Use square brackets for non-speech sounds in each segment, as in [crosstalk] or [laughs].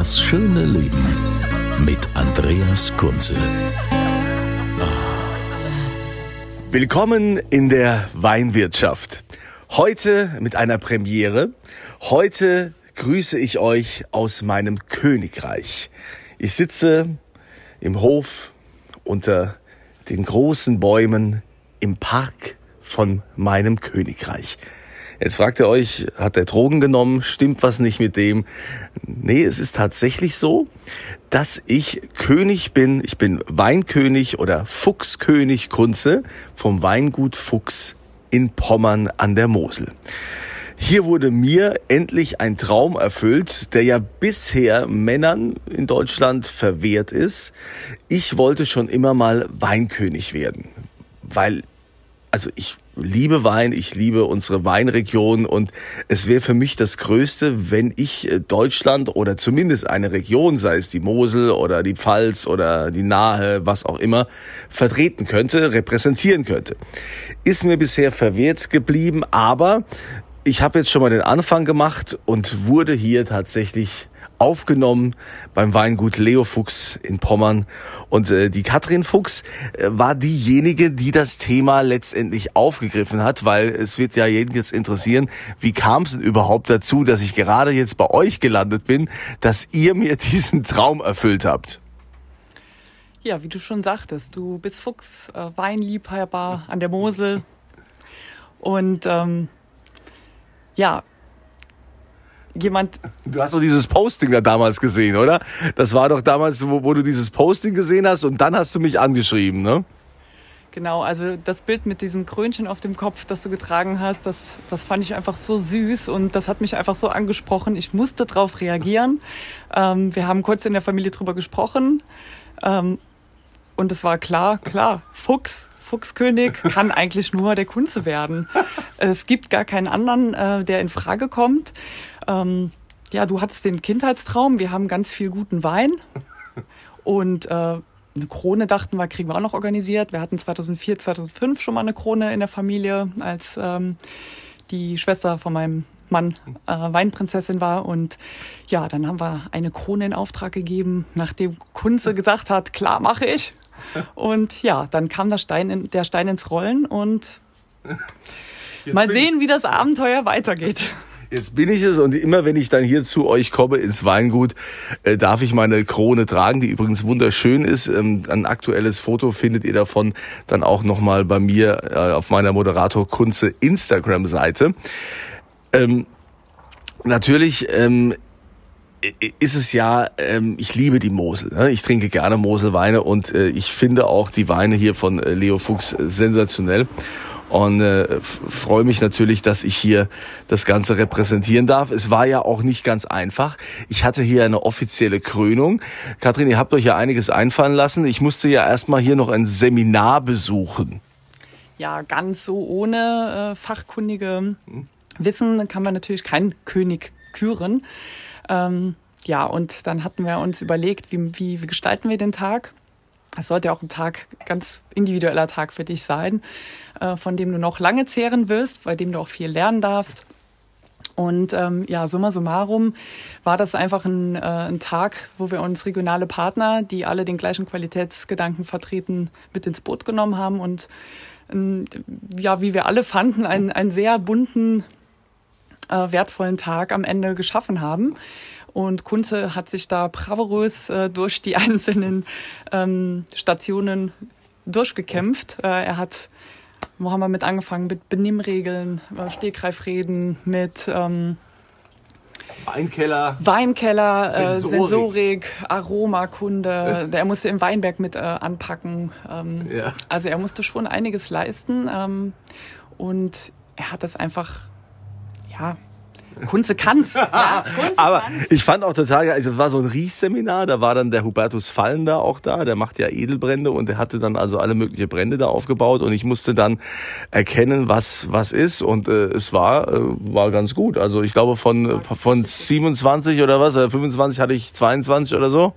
Das schöne Leben mit Andreas Kunze. Willkommen in der Weinwirtschaft. Heute mit einer Premiere. Heute grüße ich euch aus meinem Königreich. Ich sitze im Hof unter den großen Bäumen im Park von meinem Königreich. Jetzt fragt ihr euch, hat er Drogen genommen? Stimmt was nicht mit dem? Nee, es ist tatsächlich so, dass ich König bin. Ich bin Weinkönig oder Fuchskönig Kunze vom Weingut Fuchs in Pommern an der Mosel. Hier wurde mir endlich ein Traum erfüllt, der ja bisher Männern in Deutschland verwehrt ist. Ich wollte schon immer mal Weinkönig werden, weil also ich liebe Wein, ich liebe unsere Weinregion und es wäre für mich das Größte, wenn ich äh, Deutschland oder zumindest eine Region, sei es die Mosel oder die Pfalz oder die Nahe, was auch immer, vertreten könnte, repräsentieren könnte. Ist mir bisher verwehrt geblieben, aber ich habe jetzt schon mal den Anfang gemacht und wurde hier tatsächlich aufgenommen beim Weingut Leo Fuchs in Pommern. Und äh, die Katrin Fuchs äh, war diejenige, die das Thema letztendlich aufgegriffen hat, weil es wird ja jeden jetzt interessieren, wie kam es denn überhaupt dazu, dass ich gerade jetzt bei euch gelandet bin, dass ihr mir [laughs] diesen Traum erfüllt habt. Ja, wie du schon sagtest, du bist Fuchs, äh, Weinliebhaber an der Mosel. Und ähm, ja, jemand. Du hast doch dieses Posting da damals gesehen, oder? Das war doch damals, wo, wo du dieses Posting gesehen hast und dann hast du mich angeschrieben, ne? Genau, also das Bild mit diesem Krönchen auf dem Kopf, das du getragen hast, das, das fand ich einfach so süß und das hat mich einfach so angesprochen. Ich musste darauf reagieren. Ähm, wir haben kurz in der Familie drüber gesprochen ähm, und es war klar, klar, Fuchs, Fuchskönig kann [laughs] eigentlich nur der Kunze werden. Es gibt gar keinen anderen, äh, der in Frage kommt. Ähm, ja, du hattest den Kindheitstraum. Wir haben ganz viel guten Wein und äh, eine Krone dachten wir, kriegen wir auch noch organisiert. Wir hatten 2004, 2005 schon mal eine Krone in der Familie, als ähm, die Schwester von meinem Mann äh, Weinprinzessin war. Und ja, dann haben wir eine Krone in Auftrag gegeben, nachdem Kunze gesagt hat, klar mache ich. Und ja, dann kam der Stein, in, der Stein ins Rollen und Jetzt mal sehen, wie das Abenteuer weitergeht. Jetzt bin ich es und immer wenn ich dann hier zu euch komme ins Weingut, äh, darf ich meine Krone tragen, die übrigens wunderschön ist. Ähm, ein aktuelles Foto findet ihr davon dann auch nochmal bei mir äh, auf meiner Moderator Kunze Instagram-Seite. Ähm, natürlich ähm, ist es ja, ähm, ich liebe die Mosel. Ne? Ich trinke gerne Moselweine und äh, ich finde auch die Weine hier von äh, Leo Fuchs sensationell. Und äh, freue mich natürlich, dass ich hier das Ganze repräsentieren darf. Es war ja auch nicht ganz einfach. Ich hatte hier eine offizielle Krönung. Kathrin, ihr habt euch ja einiges einfallen lassen. Ich musste ja erstmal hier noch ein Seminar besuchen. Ja, ganz so ohne äh, fachkundige Wissen kann man natürlich keinen König küren. Ähm, ja, und dann hatten wir uns überlegt, wie, wie, wie gestalten wir den Tag? Es sollte ja auch ein Tag, ganz individueller Tag für dich sein, äh, von dem du noch lange zehren wirst, bei dem du auch viel lernen darfst. Und ähm, ja, summa summarum war das einfach ein, äh, ein Tag, wo wir uns regionale Partner, die alle den gleichen Qualitätsgedanken vertreten, mit ins Boot genommen haben und ähm, ja, wie wir alle fanden, einen, einen sehr bunten, äh, wertvollen Tag am Ende geschaffen haben. Und Kunze hat sich da bravourös äh, durch die [laughs] einzelnen ähm, Stationen durchgekämpft. Äh, er hat, wo haben wir mit angefangen? Mit Benimmregeln, äh, Stegreifreden, mit ähm, Weinkeller. Weinkeller, Sensorik. Sensorik, äh, Sensorik Aromakunde. [laughs] Er musste im Weinberg mit äh, anpacken. Ähm, Ja. Also er musste schon einiges leisten. Ähm, und er hat das einfach, ja, Kunze kann's. [laughs] ja, Kunze Aber kann's. ich fand auch total geil, also es war so ein Riechseminar, da war dann der Hubertus Fallen da auch da, der macht ja Edelbrände und der hatte dann also alle möglichen Brände da aufgebaut und ich musste dann erkennen, was was ist und äh, es war äh, war ganz gut. Also ich glaube von von 27 oder was, äh, 25 hatte ich 22 oder so.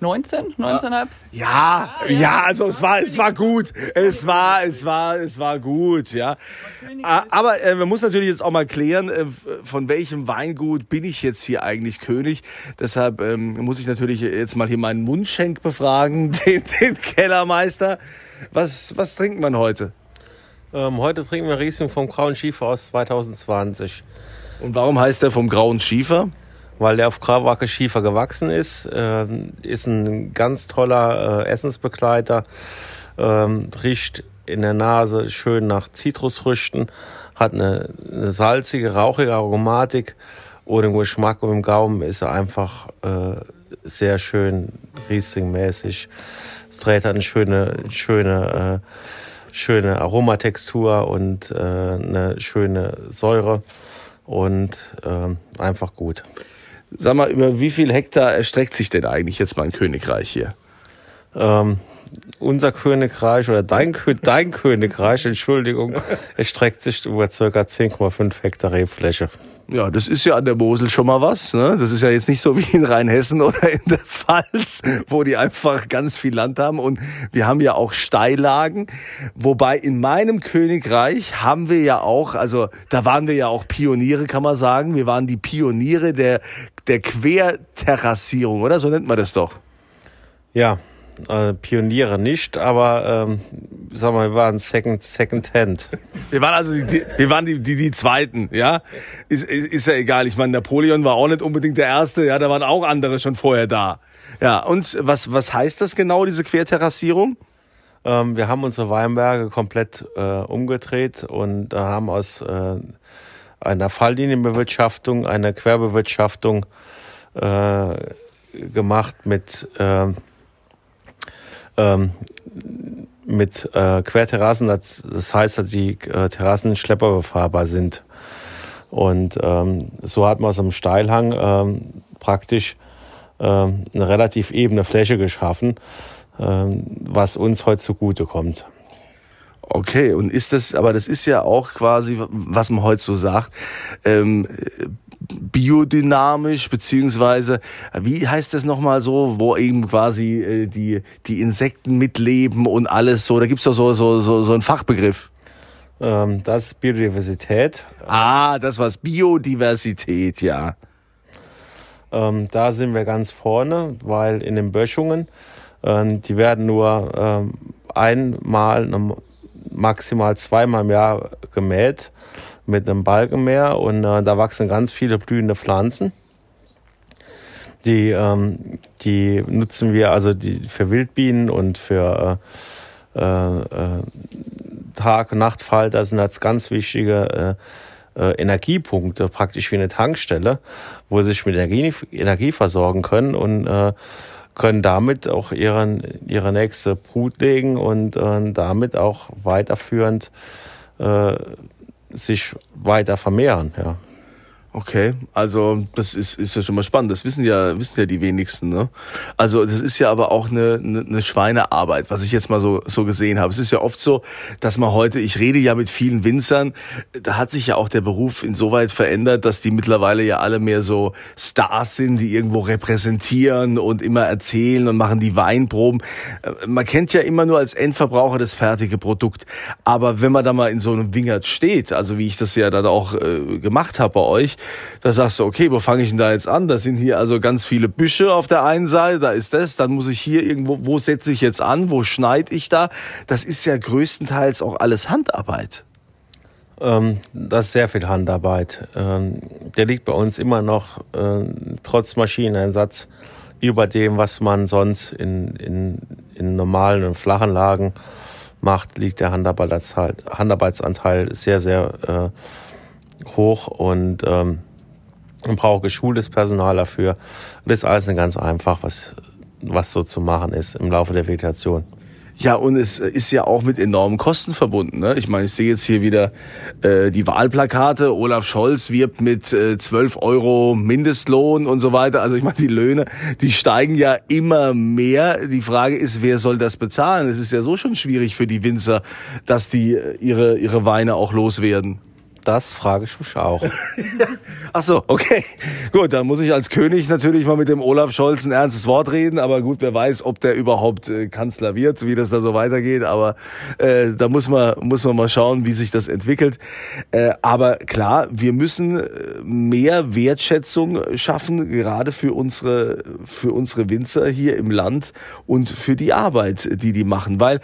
19, 19,5? Ja, ja, also es war, es war gut. Es war, es war, es war gut, ja. Ah, Aber äh, man muss natürlich jetzt auch mal klären, äh, von welchem Weingut bin ich jetzt hier eigentlich König. Deshalb ähm, muss ich natürlich jetzt mal hier meinen Mundschenk befragen, [laughs] den, den Kellermeister. Was, was trinkt man heute? Ähm, heute trinken wir Riesling vom Grauen Schiefer aus 2020, Und warum heißt der vom grauen Schiefer? Weil der auf Grauwacke Schiefer gewachsen ist. Ähm, ist ein ganz toller äh, Essensbegleiter. Ähm, riecht in der Nase schön nach Zitrusfrüchten, hat eine, eine salzige, rauchige Aromatik und im Geschmack und im Gaumen ist er einfach äh, sehr schön Riesling-mäßig. Es trägt eine schöne, schöne, äh, schöne Aromatextur und äh, eine schöne Säure und ähm, einfach gut. Sag mal, über wie viel Hektar erstreckt sich denn eigentlich jetzt mein Königreich hier? Ähm, unser Königreich oder dein, dein Königreich, Entschuldigung, [laughs] erstreckt sich über circa 10,5 Hektar Rebfläche. Ja, das ist ja an der Mosel schon mal was. Ne? Das ist ja jetzt nicht so wie in Rheinhessen oder in der Pfalz, wo die einfach ganz viel Land haben. Und wir haben ja auch Steillagen. Wobei in meinem Königreich haben wir ja auch, also da waren wir ja auch Pioniere, kann man sagen. Wir waren die Pioniere der, der Querterrassierung, oder? So nennt man das doch. Ja, äh, Pioniere nicht, aber ähm, sag mal, wir waren Second, Second Hand. Wir waren also die, wir waren die, die, die Zweiten, ja. Ist, ist, ist ja egal. Ich meine, Napoleon war auch nicht unbedingt der Erste, ja. Da waren auch andere schon vorher da. Ja, und was, was heißt das genau, diese Querterrassierung? Ähm, wir haben unsere Weinberge komplett äh, umgedreht und äh, haben aus äh, einer Falllinienbewirtschaftung eine Querbewirtschaftung äh, gemacht mit ähm, ähm, mit äh, Querterrassen. Das, das heißt, dass die äh, Terrassen schlepperbefahrbar sind. Und ähm, so hat man aus einem Steilhang ähm, praktisch ähm, eine relativ ebene Fläche geschaffen, ähm, was uns heute zugute kommt. Okay, und ist das, aber das ist ja auch quasi, was man heute so sagt, ähm, biodynamisch, beziehungsweise, wie heißt das nochmal so, wo eben quasi äh, die, die Insekten mitleben und alles so, da gibt's doch so, so, so, so einen Fachbegriff. Ähm, das ist Biodiversität. Ah, das war's, Biodiversität, ja. Ähm, da sind wir ganz vorne, weil in den Böschungen, ähm, die werden nur ähm, einmal, maximal zweimal im Jahr gemäht mit einem Balkenmeer und äh, da wachsen ganz viele blühende Pflanzen. Die, ähm, die nutzen wir also die für Wildbienen und für äh, äh, Tag- und Nachtfalter sind das ganz wichtige äh, äh, Energiepunkte, praktisch wie eine Tankstelle, wo sie sich mit Energie, Energie versorgen können und äh, können damit auch ihren, ihre nächste Brut legen und äh, damit auch weiterführend äh, sich weiter vermehren. Ja. Okay, also das ist, ist ja schon mal spannend. Das wissen ja, wissen ja die wenigsten. Ne? Also das ist ja aber auch eine, eine, eine Schweinearbeit, was ich jetzt mal so, so gesehen habe. Es ist ja oft so, dass man heute, ich rede ja mit vielen Winzern, da hat sich ja auch der Beruf insoweit verändert, dass die mittlerweile ja alle mehr so Stars sind, die irgendwo repräsentieren und immer erzählen und machen die Weinproben. Äh, Man kennt ja immer nur als Endverbraucher das fertige Produkt. Aber wenn man da mal in so einem Wingert steht, also wie ich das ja dann auch äh, gemacht habe bei euch, da sagst du, okay, wo fange ich denn da jetzt an? Da sind hier also ganz viele Büsche auf der einen Seite, da ist das, dann muss ich hier irgendwo, wo setze ich jetzt an, wo schneide ich da? Das ist ja größtenteils auch alles Handarbeit. Ähm, das ist sehr viel Handarbeit. Ähm, der liegt bei uns immer noch äh, trotz Maschineneinsatz über dem, was man sonst in, in, in normalen und flachen Lagen macht, liegt der Handarbeitsanteil, sehr, sehr äh, hoch und ähm, Man braucht geschultes Personal dafür. Das ist alles nicht ganz einfach, was, was so zu machen ist im Laufe der Vegetation. Ja, und es ist ja auch mit enormen Kosten verbunden. Ne? Ich meine, ich sehe jetzt hier wieder äh, die Wahlplakate. Olaf Scholz wirbt mit äh, 12 Euro Mindestlohn und so weiter. Also ich meine, die Löhne, die steigen ja immer mehr. Die Frage ist, wer soll das bezahlen? Es ist ja so schon schwierig für die Winzer, dass die äh, ihre, ihre Weine auch loswerden. Das frage ich mich auch. [laughs] Ach so, okay. Gut, dann muss ich als König natürlich mal mit dem Olaf Scholz ein ernstes Wort reden. Aber gut, wer weiß, ob der überhaupt äh, Kanzler wird, wie das da so weitergeht. Aber äh, da muss man, muss man mal schauen, wie sich das entwickelt. Äh, aber klar, wir müssen äh, mehr Wertschätzung schaffen, gerade für unsere, für unsere Winzer hier im Land und für die Arbeit, die die machen. Weil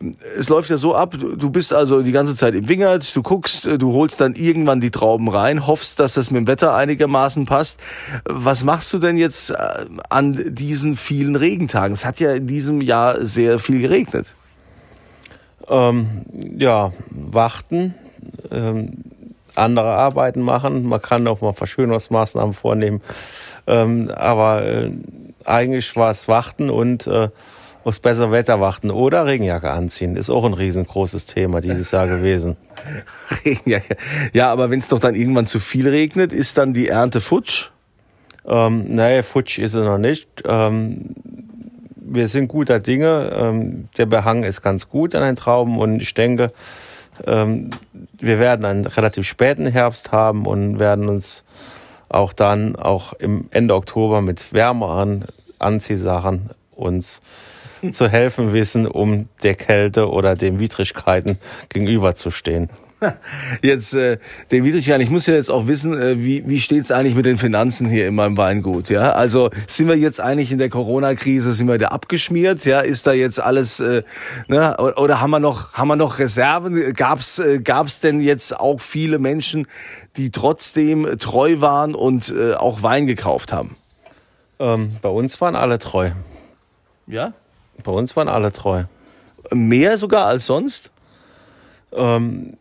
äh, es läuft ja so ab, du bist also die ganze Zeit im Wingert, du guckst, du holst dann dann irgendwann die Trauben rein, hoffst, dass das mit dem Wetter einigermaßen passt. Was machst du denn jetzt äh, an diesen vielen Regentagen? Es hat ja in diesem Jahr sehr viel geregnet. Ähm, ja, warten, ähm, andere Arbeiten machen. Man kann auch mal Verschönerungsmaßnahmen vornehmen. Ähm, aber äh, eigentlich war es warten und äh, aufs bessere Wetter warten oder Regenjacke anziehen. Ist auch ein riesengroßes Thema dieses Jahr gewesen. [laughs] Regenjacke. Ja, aber wenn es doch dann irgendwann zu viel regnet, ist dann die Ernte futsch? Ähm, naja, futsch ist sie noch nicht. Ähm, wir sind guter Dinge. Ähm, der Behang ist ganz gut an den Trauben und ich denke, ähm, wir werden einen relativ späten Herbst haben und werden uns auch dann auch im Ende Oktober mit wärmeren Anziehsachen uns zu helfen wissen, um der Kälte oder den Widrigkeiten gegenüberzustehen. [laughs] Jetzt äh, den Widrigkeiten, ich muss ja jetzt auch wissen, äh, wie, wie steht's eigentlich mit den Finanzen hier in meinem Weingut? Ja, also sind wir jetzt eigentlich in der Corona-Krise, sind wir da abgeschmiert? Ja, ist da jetzt alles, äh, ne? oder haben wir noch, haben wir noch Reserven? Gab's, äh, gab's denn jetzt auch viele Menschen, die trotzdem treu waren und äh, auch Wein gekauft haben? Ähm, bei uns waren alle treu. Ja? Bei uns waren alle treu. Mehr sogar als sonst? Ähm,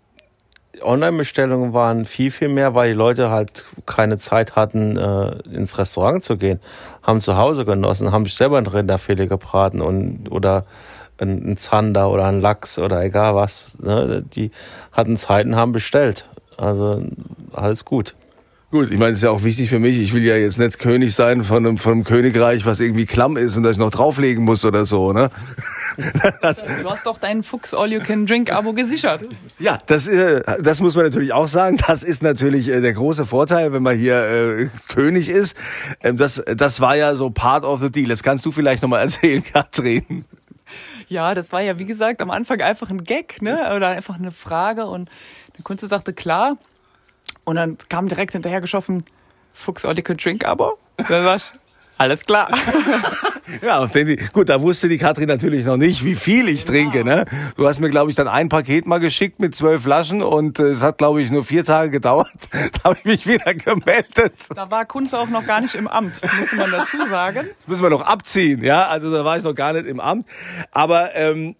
Online-Bestellungen waren viel, viel mehr, weil die Leute halt keine Zeit hatten, äh, ins Restaurant zu gehen. Haben zu Hause genossen, haben sich selber ein Rinderfilet gebraten und, oder ein, ein Zander oder ein Lachs oder egal was. Ne? Die hatten Zeit und haben bestellt. Also alles gut. Gut, ich meine, es ist ja auch wichtig für mich. Ich will ja jetzt nicht König sein von einem, von einem Königreich, was irgendwie klamm ist und das ich noch drauflegen muss oder so, ne? [laughs] Das, du hast doch deinen Fuchs All You Can Drink Abo gesichert. Ja, das, äh, das muss man natürlich auch sagen. Das ist natürlich äh, der große Vorteil, wenn man hier äh, König ist. Ähm, das, das war ja so part of the deal. Das kannst du vielleicht nochmal [laughs] erzählen, Katrin. Ja, das war ja, wie gesagt, am Anfang einfach ein Gag, ne? Oder einfach eine Frage und der Kunze sagte, klar, und dann kam direkt hinterher geschossen, Fuchs Audico Drink Abo. Dann war ich, alles klar. [laughs] ja, auf den, gut, da wusste die Katrin natürlich noch nicht, wie viel ich trinke. Ne? Du hast mir, glaube ich, dann ein Paket mal geschickt mit zwölf Flaschen und äh, es hat, glaube ich, nur vier Tage gedauert. [laughs] da habe ich mich wieder gemeldet. Da war Kunze auch noch gar nicht im Amt, musste man dazu sagen. Das müssen wir noch abziehen, ja. Also da war ich noch gar nicht im Amt. Aber ähm,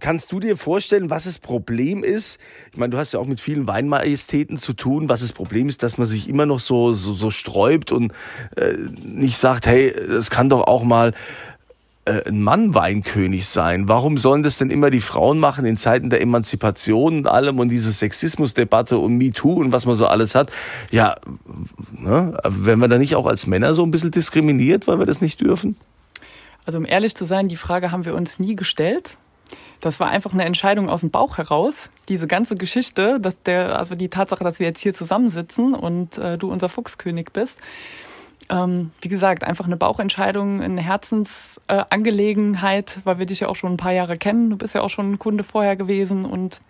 kannst du dir vorstellen, was das Problem ist? Ich meine, du hast ja auch mit vielen Weinmajestäten zu tun. Was das Problem ist, dass man sich immer noch so, so, so sträubt und äh, nicht sagt, hey, es kann doch auch mal äh, ein Mann Weinkönig sein. Warum sollen das denn immer die Frauen machen in Zeiten der Emanzipation und allem und diese Sexismusdebatte und MeToo und was man so alles hat? Ja, ne? wenn wir da nicht auch als Männer so ein bisschen diskriminiert, weil wir das nicht dürfen? Also um ehrlich zu sein, die Frage haben wir uns nie gestellt. Das war einfach eine Entscheidung aus dem Bauch heraus. Diese ganze Geschichte, dass der, also die Tatsache, dass wir jetzt hier zusammensitzen und äh, du unser Fuchskönig bist. Ähm, wie gesagt, einfach eine Bauchentscheidung, eine Herzensangelegenheit, äh, weil wir dich ja auch schon ein paar Jahre kennen. Du bist ja auch schon ein Kunde vorher gewesen und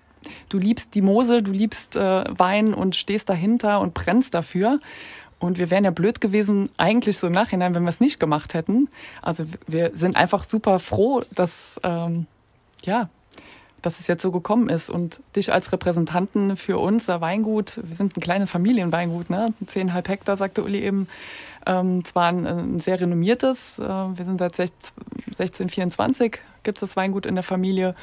du liebst die Mosel, du liebst äh, Wein und stehst dahinter und brennst dafür. Und wir wären ja blöd gewesen, eigentlich so im Nachhinein, wenn wir es nicht gemacht hätten. Also wir sind einfach super froh, dass ähm, ja, dass es jetzt so gekommen ist und dich als Repräsentanten für unser Weingut, wir sind ein kleines Familienweingut, ne? zehnhalb Hektar, sagte Uli eben, ähm, zwar ein, ein, sehr renommiertes, äh, wir sind seit 1624, gibt es das Weingut in der Familie,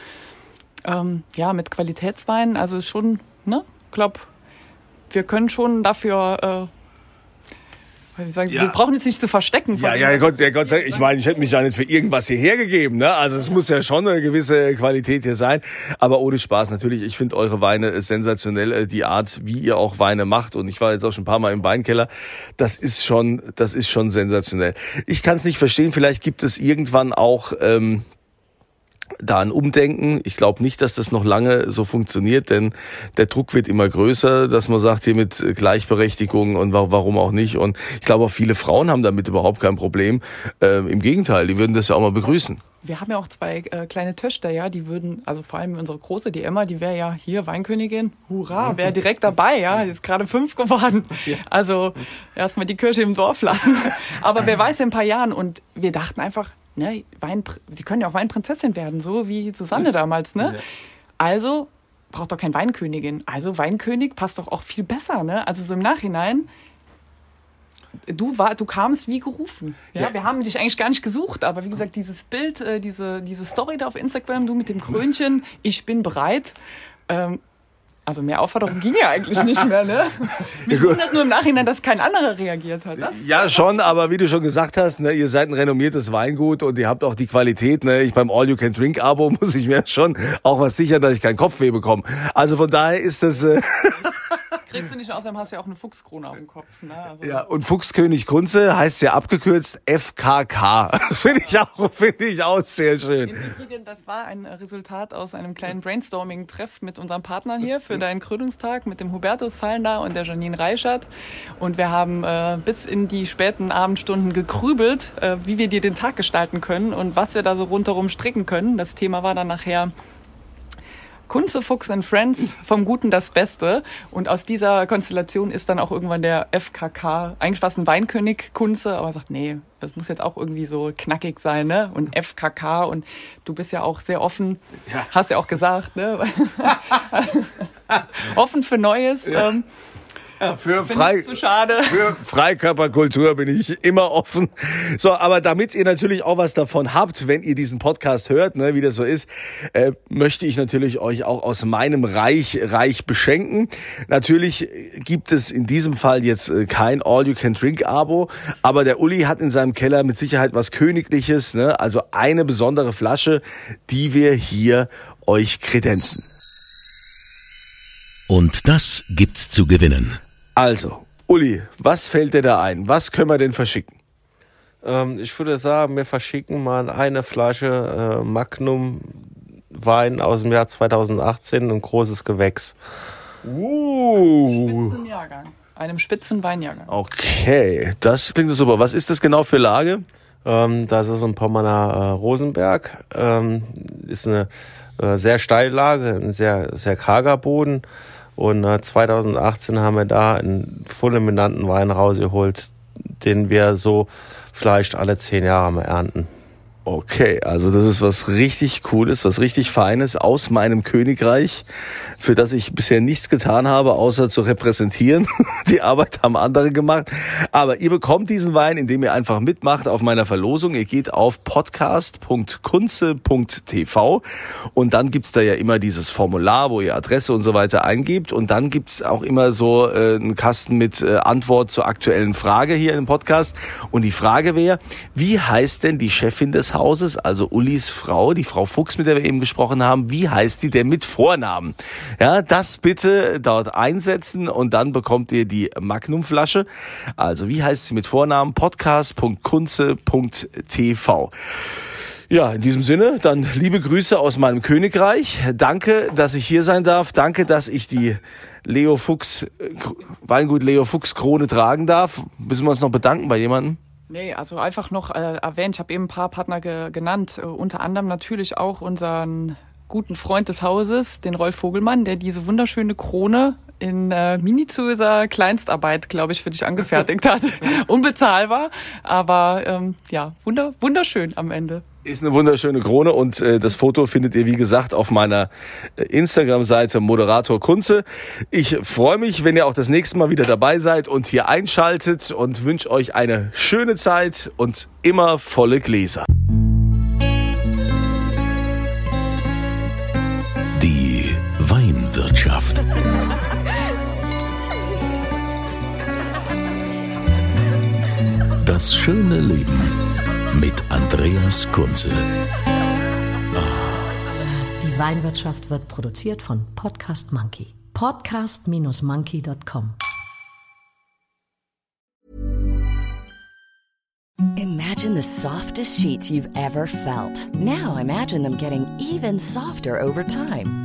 ähm, ja, mit Qualitätswein, also schon, ne, glaub, wir können schon dafür äh, sagen, Ja. wir brauchen jetzt nicht zu verstecken. Ja, ja, Gott, ja, Gott sei Dank, ich meine, ich hätte mich ja nicht für irgendwas hierher gegeben, ne? Also es muss ja schon eine gewisse Qualität hier sein. Aber ohne Spaß, natürlich, ich finde eure Weine sensationell, äh, die Art, wie ihr auch Weine macht. Und ich war jetzt auch schon ein paar Mal im Weinkeller. Das ist schon, das ist schon sensationell. Ich kann es nicht verstehen, vielleicht gibt es irgendwann auch. Ähm, da ein Umdenken. Ich glaube nicht, dass das noch lange so funktioniert, denn der Druck wird immer größer, dass man sagt, hier mit Gleichberechtigung und wa- warum auch nicht. Und ich glaube auch viele Frauen haben damit überhaupt kein Problem. Ähm, Im Gegenteil, die würden das ja auch mal begrüßen. Wir haben ja auch zwei äh, kleine Töchter, ja, die würden, also vor allem unsere große, die Emma, die wäre ja hier Weinkönigin. Hurra, wäre direkt dabei, ja, die ist gerade fünf geworden. Also erstmal die Kirche im Dorf lassen. [laughs] Aber wer weiß in ein paar Jahren und wir dachten einfach, ne, Wein, die können ja auch Weinprinzessin werden, so wie Susanne damals, ne? Also braucht doch kein Weinkönigin. Also Weinkönig passt doch auch viel besser, ne? Also so im Nachhinein du war, du kamst wie gerufen. Ja, Ja. wir haben dich eigentlich gar nicht gesucht, aber wie gesagt, dieses Bild, äh, diese, diese Story da auf Instagram, du mit dem Krönchen, ich bin bereit. Ähm, also mehr Aufforderung ging ja eigentlich nicht mehr, ne? [laughs] Mich wundert nur im Nachhinein, dass kein anderer reagiert hat. Das, Ja, schon, aber wie du schon gesagt hast, ne, ihr seid ein renommiertes Weingut und ihr habt auch die Qualität. Ne, ich beim All You Can Drink Abo [laughs] muss ich mir schon auch was sichern, dass ich keinen Kopfweh bekomme. Also von daher ist das äh, [laughs] kriegst du nicht, außerdem hast du ja auch eine Fuchskrone auf dem Kopf. Ne? Also, ja und Fuchskönig Kunze heißt ja abgekürzt FKK. [laughs] Finde ich auch, finde ich auch sehr schön. Im Übrigen, das war ein Resultat aus einem kleinen Brainstorming-Treff mit unseren Partnern hier für deinen Krönungstag mit dem Hubertus Fallender und der Janine Reichert. Und wir haben äh, bis in die späten Abendstunden gegrübelt, äh, wie wir dir den Tag gestalten können und was wir da so rundherum stricken können. Das Thema war dann nachher Kunze, Fuchs and Friends, vom Guten das Beste. Und aus dieser Konstellation ist dann auch irgendwann der FKK, eigentlich war es ein Weinkönig Kunze, aber er sagt, nee, das muss jetzt auch irgendwie so knackig sein, ne? Und FKK und du bist ja auch sehr offen, hast ja auch gesagt, ne? [laughs] offen für Neues. Ähm, Für frei, ich zu schade. Für Freikörperkultur bin ich immer offen. So, aber damit ihr natürlich auch was davon habt, wenn ihr diesen Podcast hört, ne, wie das so ist, äh, möchte ich natürlich euch auch aus meinem Reich reich beschenken. Natürlich gibt es in diesem Fall jetzt äh, kein All-You-Can-Drink-Abo, aber der Uli hat in seinem Keller mit Sicherheit was Königliches, ne? also eine besondere Flasche, die wir hier euch kredenzen. Und das gibt's zu gewinnen. Also, Uli, was fällt dir da ein? Was können wir denn verschicken? Ähm, ich würde sagen, wir verschicken mal eine Flasche äh, Magnum Wein aus dem Jahr 2018, ein großes Gewächs. Uh. Spitzenjahrgang. Einem Spitzenweinjahrgang. Okay, das klingt super. Was ist das genau für Lage? Ähm, das ist ein Pommerner äh, Rosenberg. Ähm, ist eine äh, sehr steile Lage, ein sehr, sehr karger Boden. Und äh, 2018 haben wir da einen fulminanten Wein rausgeholt, den wir so vielleicht alle zehn Jahre mal ernten. Okay, also das ist was richtig Cooles, was richtig Feines aus meinem Königreich, für das ich bisher nichts getan habe, außer zu repräsentieren. [laughs] Die Arbeit haben andere gemacht. Aber ihr bekommt diesen Wein, indem ihr einfach mitmacht auf meiner Verlosung. Ihr geht auf podcast.kunze.tv und dann gibt's da ja immer dieses Formular, wo ihr Adresse und so weiter eingebt. Und dann gibt's auch immer so äh, einen Kasten mit äh, Antwort zur aktuellen Frage hier im Podcast. Und die Frage wäre, wie heißt denn die Chefin des Hauses, also Ulis Frau, die Frau Fuchs, mit der wir eben gesprochen haben, wie heißt die denn mit Vornamen? Ja, das bitte dort einsetzen und dann bekommt ihr die Magnumflasche. Also wie heißt sie mit Vornamen? podcast.kunze.tv. Ja, in diesem Sinne, dann liebe Grüße aus meinem Königreich. Danke, dass ich hier sein darf. Danke, dass ich die Leo Fuchs, Weingut Leo Fuchs Krone tragen darf. Müssen wir uns noch bedanken bei jemandem? Nee, also einfach noch äh, erwähnt, ich habe eben ein paar Partner ge genannt, äh, unter anderem natürlich auch unseren guten Freund des Hauses, den Rolf Vogelmann, der diese wunderschöne Krone in äh, minutiöser Kleinstarbeit, glaube ich, für dich angefertigt hat. [laughs] Unbezahlbar, aber ähm, ja, wunder wunderschön am Ende. Ist eine wunderschöne Krone und äh, das Foto findet ihr, wie gesagt, auf meiner äh, Instagram-Seite Moderator Kunze. Ich freue mich, wenn ihr auch das nächste Mal wieder dabei seid und hier einschaltet und wünsche euch eine schöne Zeit und immer volle Gläser. Die Weinwirtschaft. Das schöne Leben mit Andreas Kunze. Die Weinwirtschaft wird produziert von Podcast Monkey. Podcast-monkey.com. Imagine the softest sheets you've ever felt. Now imagine them getting even softer over time.